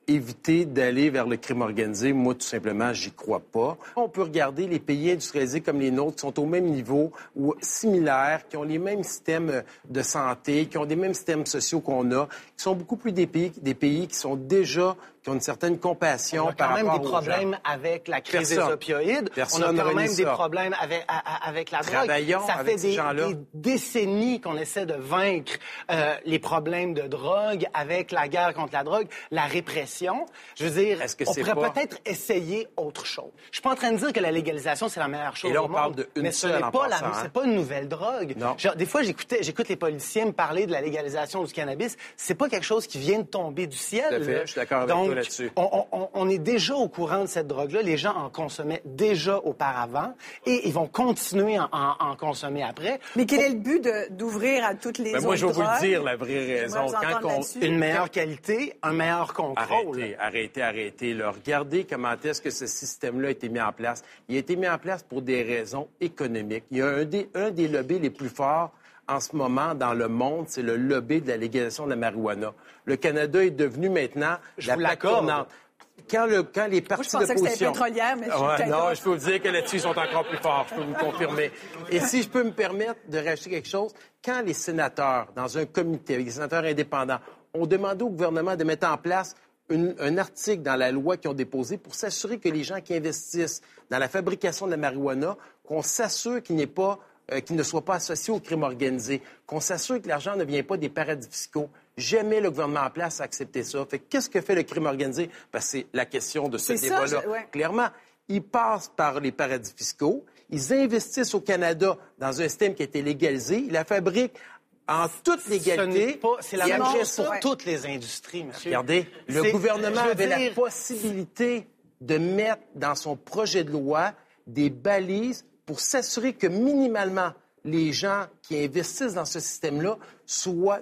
éviter d'aller vers le crime organisé. Moi, tout simplement, j'y crois pas. On peut regarder les pays industrialisés comme les nôtres qui sont au même niveau ou similaires, qui ont les mêmes systèmes euh, de santé, qui ont des mêmes systèmes sociaux qu'on a, qui sont beaucoup plus des pays, des pays qui sont déjà, qui ont une certaine compassion On a par quand même rapport des aux gens. problèmes avec la crise Personne. des opioïdes. Personne on a quand même des ça. problèmes avec, la drogue. Ça avec fait des, décennies qu'on essaie de vaincre euh, les problèmes de drogue avec la guerre contre la drogue, la répression. Je veux dire, que on pourrait pas- peut-être essayer autre chose. Je suis pas en train de dire que la légalisation c'est la meilleure chose Et là, au on parle monde, d'une mais ce n'est pas la, hein. c'est pas une nouvelle drogue. Non. Genre, des fois, j'écoute les politiciens me parler de la légalisation du cannabis. C'est pas quelque chose qui vient de tomber du ciel. Fait. Je suis d'accord avec Donc, là-dessus. on, on- on est déjà au courant de cette drogue-là. Les gens en consommaient déjà auparavant et ils vont continuer à en, en consommer après. Mais quel est le but d'ouvrir à toutes les Ben, autres moi, je vais vous le dire, la vraie raison. Quand on-. Une meilleure qualité, un meilleur contrôle. Arrêtez, arrêtez, arrêtez. là. Regardez comment est-ce que ce système-là a été mis en place. Il a été mis en place pour des raisons économiques. Il y a un des, un des lobbies les plus forts en ce moment dans le monde, c'est le lobby de la légalisation de la marijuana. Le Canada est devenu maintenant Je la plaque tournante. Quand, le, quand les Moi, partis je pensais que c'était d'opposition... pétrolière, mais je suis Ouais, non, je peux vous dire que là-dessus, ils sont encore plus forts. Je peux vous confirmer. Et si je peux me permettre de rajouter quelque chose, quand les sénateurs, dans un comité avec des sénateurs indépendants, ont demandé au gouvernement de mettre en place une- un article dans la loi qu'ils ont déposé pour s'assurer que les gens qui investissent dans la fabrication de la marijuana, qu'on s'assure qu'il n'est pas euh, qu'ils ne soient pas associés au crime organisé, qu'on s'assure que l'argent ne vient pas des paradis fiscaux. Jamais le gouvernement en place a accepté ça. Fait que qu'est-ce que fait le crime organisé? Ben, c'est la question de ce C'est ça, débat-là. je- ouais. Clairement, ils passent par les paradis fiscaux, ils investissent au Canada dans un système qui a été légalisé, ils la fabriquent en toute légalité. C'est la même chose pour toutes les industries, monsieur. Regardez, le gouvernement avait la possibilité de mettre dans son projet de loi des balises pour s'assurer que minimalement les gens qui investissent dans ce système-là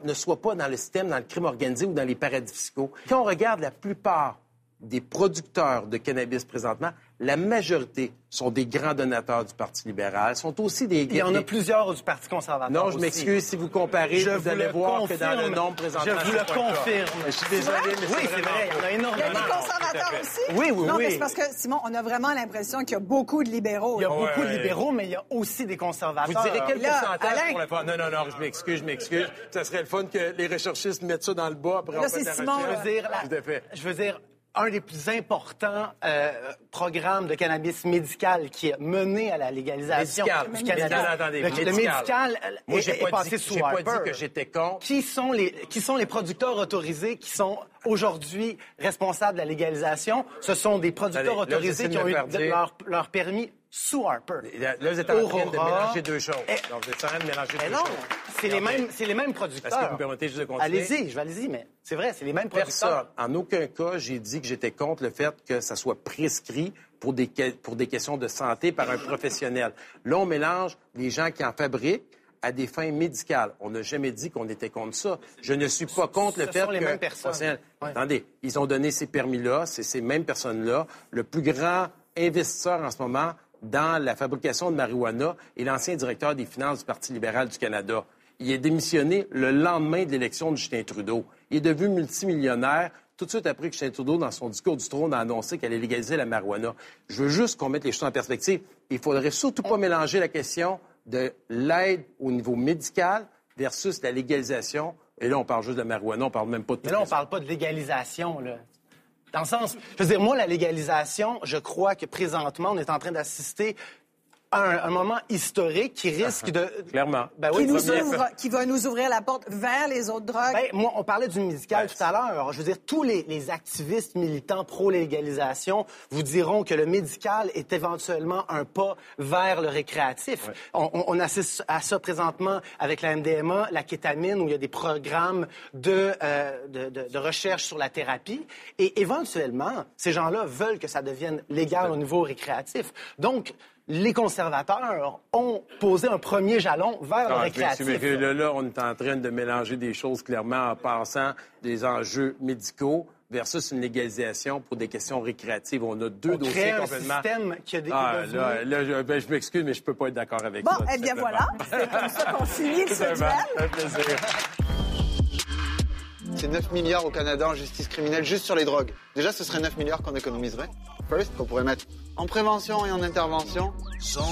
ne soient pas dans le système, dans le crime organisé ou dans les paradis fiscaux. Quand on regarde la plupart des producteurs de cannabis présentement, la majorité sont des grands donateurs du Parti libéral, sont aussi des... Il y en a plusieurs du Parti conservateur. Non, je m'excuse si vous comparez, Je vous vous allez le voir que dans le nombre présentement... Je vous le confirme. Je suis désolé, mais Oui, c'est vrai, il y en a Il y a énormément. des conservateurs aussi? Oui, oui, non, mais c'est parce que, Simon, on a vraiment l'impression qu'il y a beaucoup de libéraux. Il y a beaucoup de libéraux, mais il y a aussi des Vous conservateurs. direz quel Là, pourcentage Alain- pour le fun? Non, non, non, je m'excuse, je m'excuse. Ça serait le fun que les recherchistes mettent ça dans le bas après Là, c'est la Simon. Je veux dire, la- Tout à fait. je veux dire, un des plus importants euh, programmes de cannabis médical qui est mené à la légalisation Médical. du cannabis. Médical, attendez, le, le médical. euh, Moi, est, pas passé dit, sous pas dit que j'étais contre. Qui sont les qui sont les producteurs autorisés qui sont aujourd'hui responsables de la légalisation? Ce sont des producteurs autorisés qui ont eu leur, leur permis sous Harper. Là, vous êtes en train de mélanger deux choses. Donc, vous êtes en train de mélanger Mais deux non, choses. c'est les mêmes c'est les mêmes Est-ce que producteurs. vous me permettez juste de continuer? Allez-y, je vais allez-y, mais c'est vrai, c'est les mêmes Personne, producteurs. en aucun cas, j'ai dit que j'étais contre le fait que ça soit prescrit pour des, pour des questions de santé par un professionnel. Là, on mélange les gens qui en fabriquent à des fins médicales. On n'a jamais dit qu'on était contre ça. Je ne suis pas contre le Ce fait sont les que... mêmes personnes. Ouais. Attendez, ils ont donné ces permis-là, c'est ces mêmes personnes-là. Le plus grand investisseur en ce moment dans la fabrication de marijuana est l'ancien directeur des finances du Parti libéral du Canada. Il est démissionné le lendemain de l'élection de Justin Trudeau. Il est devenu multimillionnaire tout de suite après que Justin Trudeau, dans son discours du trône, a annoncé qu'elle allait légaliser la marijuana. Je veux juste qu'on mette les choses en perspective. Il faudrait surtout pas mélanger la question de l'aide au niveau médical versus la légalisation. Et là, on parle juste de la marijuana, on parle même pas de Mais là, on le parle pas de légalisation, là. Dans le sens, je veux dire, moi, la légalisation, je crois que présentement, on est en train d'assister un, un moment historique qui risque de... Clairement. Ben qui, oui, nous premier- ouvre, qui va nous ouvrir la porte vers les autres drogues. Ben, moi, on parlait du médical tout à l'heure. Je veux dire, tous les, les activistes militants pro-légalisation vous diront que le médical est éventuellement un pas vers le récréatif. On, on- on assiste à ça présentement avec la MDMA, la kétamine, où il y a des programmes de, euh, de, de- de recherche sur la thérapie. Et éventuellement, ces gens-là veulent que ça devienne légal au niveau récréatif. Donc, les conservateurs ont posé un premier jalon vers le Ah, récréatif. mais- là, là, on est en train de mélanger des choses clairement en passant des enjeux médicaux versus une légalisation pour des questions récréatives. On a deux On dossiers crée un complètement... système qui a des Ah, là, là, je, ben, je m'excuse, mais je peux pas être d'accord avec Bon, ça. eh bien simplement. voilà, c'est comme ça qu'on finit ce duel. Un plaisir. C'est 9 milliards au Canada en justice criminelle juste sur les drogues. Déjà, ce serait 9 milliards qu'on économiserait. First, qu'on pourrait mettre en prévention et en intervention. Zone.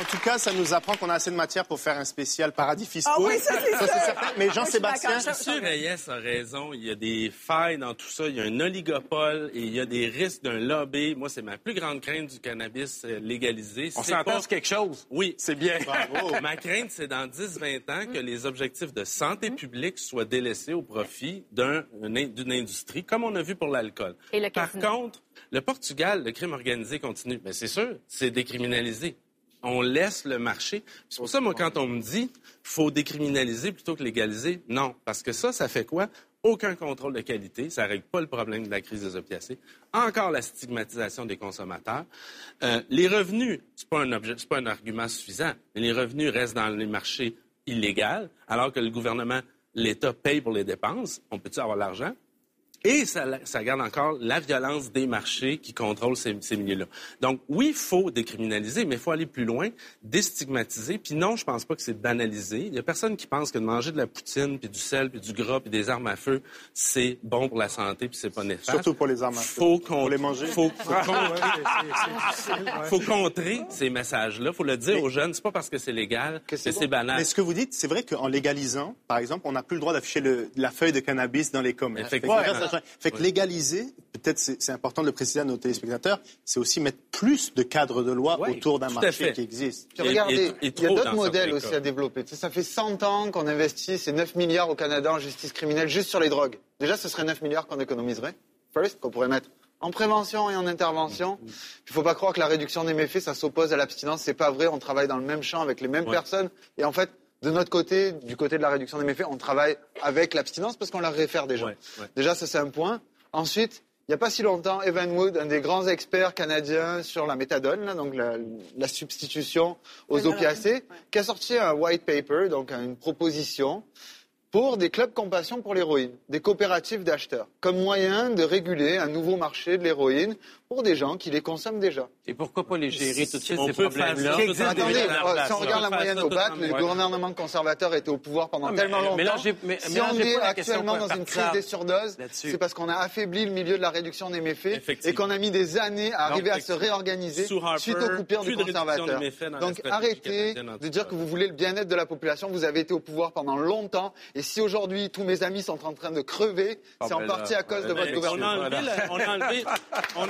En tout cas, ça nous apprend qu'on a assez de matière pour faire un spécial paradis fiscaux. Ah oui, ça, c'est sûr. certain. Mais suis Jean-Sébastien. Monsieur Reyes a raison. Il y a des failles dans tout ça. Il y a un oligopole et il y a des risques d'un lobby. Moi, c'est ma plus grande crainte du cannabis euh, légalisé. On s'entend pas- sur quelque chose. Oui. C'est bien. bravo. Ma crainte, c'est dans 10-20 ans que les objectifs de santé publique soient délaissés au profit d'un- d'une industrie, comme on a vu pour l'alcool. Par contre, le Portugal, le crime organisé continue. Mais c'est sûr, c'est décriminalisé. On laisse le marché. C'est pour ça, moi, quand on me dit faut décriminaliser plutôt que légaliser, non. Parce que ça, ça fait quoi? Aucun contrôle de qualité, ça règle pas le problème de la crise des opiacés. Encore la stigmatisation des consommateurs. Euh, les revenus, c'est pas un pas un argument suffisant, mais les revenus restent dans les marchés illégaux, alors que le gouvernement, l'État paye pour les dépenses. On peut-tu avoir l'argent? Et ça, ça garde encore la violence des marchés qui contrôlent ces, ces milieux-là. Donc, oui, il faut décriminaliser, mais il faut aller plus loin, déstigmatiser. Puis non, je pense pas que c'est banalisé. Il y a personne qui pense que de manger de la poutine, puis du sel, puis du gras, puis des armes à feu, c'est bon pour la santé, puis c'est pas néfaste. surtout pour les armes à feu. Faut qu'on les manger. Faut, faut contrer, faut contrer ces messages-là. Faut le dire aux jeunes. C'est pas parce que c'est légal que c'est banal. Mais ce que vous dites, c'est vrai qu'en légalisant, par exemple, on n'a plus le droit d'afficher le- la feuille de cannabis dans les commerces. Effectivement. Change. Fait que légaliser, peut-être c'est c'est important de le préciser à nos téléspectateurs, c'est aussi mettre plus de cadres de loi autour d'un marché qui existe. Puis regardez, et- et il y a d'autres modèles aussi à développer. Tu sais, ça fait 100 ans qu'on investit ces 9 milliards au Canada en justice criminelle juste sur les drogues. Déjà, ce serait 9 milliards qu'on économiserait. First, qu'on pourrait mettre en prévention et en intervention. Il faut pas croire que la réduction des méfaits, ça s'oppose à l'abstinence. C'est pas vrai. On travaille dans le même champ avec les mêmes Ouais. personnes. Et en fait, de notre côté, du côté de la réduction des méfaits, on travaille avec l'abstinence parce qu'on la réfère déjà. Ouais, ouais. Déjà, ça c'est un point. Ensuite, il n'y a pas si longtemps, Evan Wood, un des grands experts canadiens sur la méthadone, là, donc la, la substitution aux opiacés, qui a sorti un white paper, donc une proposition pour des clubs compassion pour l'héroïne, des coopératives d'acheteurs, comme moyen de réguler un nouveau marché de l'héroïne pour des gens qui les consomment déjà. Et pourquoi pas les gérer tout de suite, On ces problèmes-là? Attendez, si on regarde la moyenne au BAC, ouais. gouvernements conservateurs étaient au pouvoir pendant Ah, tellement longtemps. si on est actuellement dans une crise des surdoses, c'est parce qu'on a affaibli le milieu de la réduction des méfaits et qu'on a mis des années à arriver à se réorganiser suite aux coupures du conservateur. Donc arrêtez de dire que vous voulez le bien-être de la population. Vous avez été au pouvoir pendant longtemps et si aujourd'hui tous mes amis sont en train de crever, Ah, c'est en ben partie à cause de votre gouvernement. on,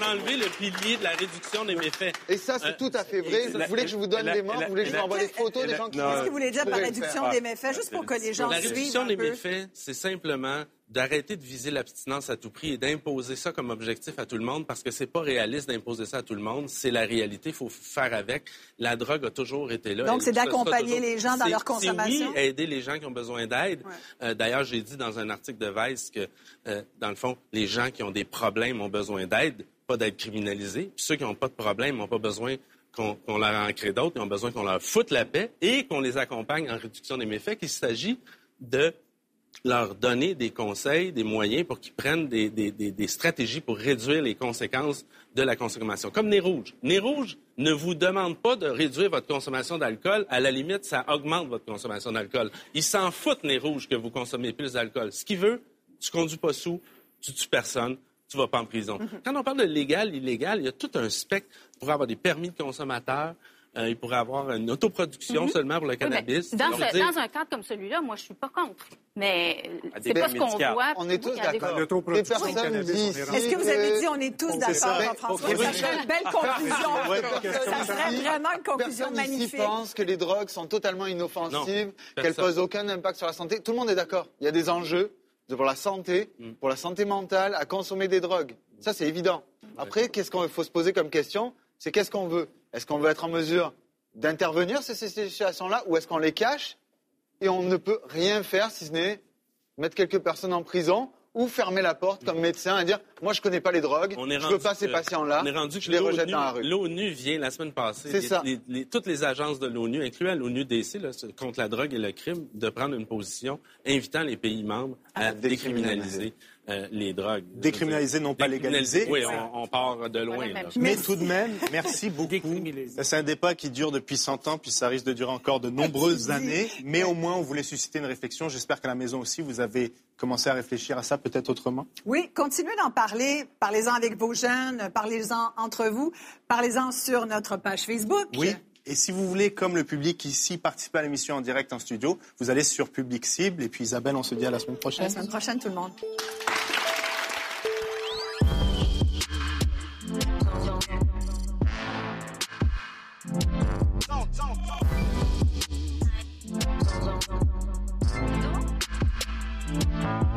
a enlevé le, pilier de la réduction des méfaits. Et ça, c'est Euh, tout à fait vrai. Vous voulez que je vous donne la- des morts? la- Vous voulez que je vous la- envoie des photos des la- gens qui Qu'est-ce que vous voulez dire par réduction des méfaits, juste pour que les gens La suivent réduction un des méfaits, c'est simplement d'arrêter de viser l'abstinence à tout prix et d'imposer ça comme objectif à tout le monde parce que c'est pas réaliste d'imposer ça à tout le monde. C'est la réalité, il faut faire avec. La drogue a toujours été là. Donc, c'est d'accompagner toujours- les gens dans leur consommation? oui, aider les gens qui ont besoin d'aide. Ouais. Euh, D'ailleurs, j'ai dit dans un article de Vice que, euh, dans le fond, les gens qui ont des problèmes ont besoin d'aide, pas d'être criminalisés. Ceux qui n'ont pas de problème n'ont pas besoin qu'on leur en crée d'autres, ils ont besoin qu'on leur foute la paix et qu'on les accompagne en réduction des méfaits, qu'il s'agit de leur donner des conseils, des moyens pour qu'ils prennent des, stratégies pour réduire les conséquences de la consommation. Comme Nez Rouge. Nez Rouge ne vous demande pas de réduire votre consommation d'alcool. À la limite, ça augmente votre consommation d'alcool. Il s'en fout, Nez Rouge, que vous consommez plus d'alcool. Ce qu'il veut, tu conduis pas sous, tu tues personne, tu vas pas en prison. Mm-hmm. Quand on parle de légal, illégal, il y a tout un spectre pour avoir des permis de consommateurs. euh, il pourrait avoir une autoproduction seulement pour le. Oui, cannabis. dans, Donc, ce- dire- dans un cadre comme celui-là, moi, je suis pas contre. Mais c'est pas ce qu'on voit. On est tous Il y a des- d'accord. Des L'autoproduction cannabis, Est-ce que vous avez dit on est tous d'accord? Pour- Ça serait une belle conclusion. Ça personne serait ici- vraiment une conclusion Personne magnifique. pense que les drogues sont totalement inoffensives, qu'elles personne. posent aucun impact sur la santé. Tout le monde est d'accord. Il y a des enjeux pour la santé, Mm. pour la santé mentale, à consommer des drogues. Ça, c'est évident. Après, qu'est-ce qu'il faut se poser comme question C'est qu'est-ce qu'on veut? Est-ce qu'on veut être en mesure d'intervenir sur ces situations-là ou est-ce qu'on les cache et on ne peut rien faire si ce n'est mettre quelques personnes en prison ou fermer la porte comme médecin et dire moi je connais pas les drogues, On est je veux pas ces patients-là, On est rendu je les l'ONU- rejette dans la rue. L'ONU vient la semaine passée, C'est les- ça. les- les- toutes les agences de l'ONU, incluant l'ONU DC là, contre la drogue et le crime, de prendre une position invitant les pays membres à décriminaliser euh, les drogues. Décriminaliser, non pas légaliser. Oui, on, on part de loin. Là. Mais tout de même, merci beaucoup. C'est un débat qui dure depuis 100 ans, puis ça risque de durer encore de nombreuses années. Mais au moins, on voulait susciter une réflexion. J'espère qu'à la maison aussi, vous avez commencé à réfléchir à ça peut-être autrement. Oui, continuez d'en parler. Parlez-en avec vos jeunes, parlez-en entre vous, parlez-en sur notre page Facebook. Oui. Et si vous voulez, comme le public ici, participer à l'émission en direct en studio, vous allez sur Public Cible. Et puis Isabelle, on se dit à la semaine À prochaine. la semaine prochaine, tout le monde.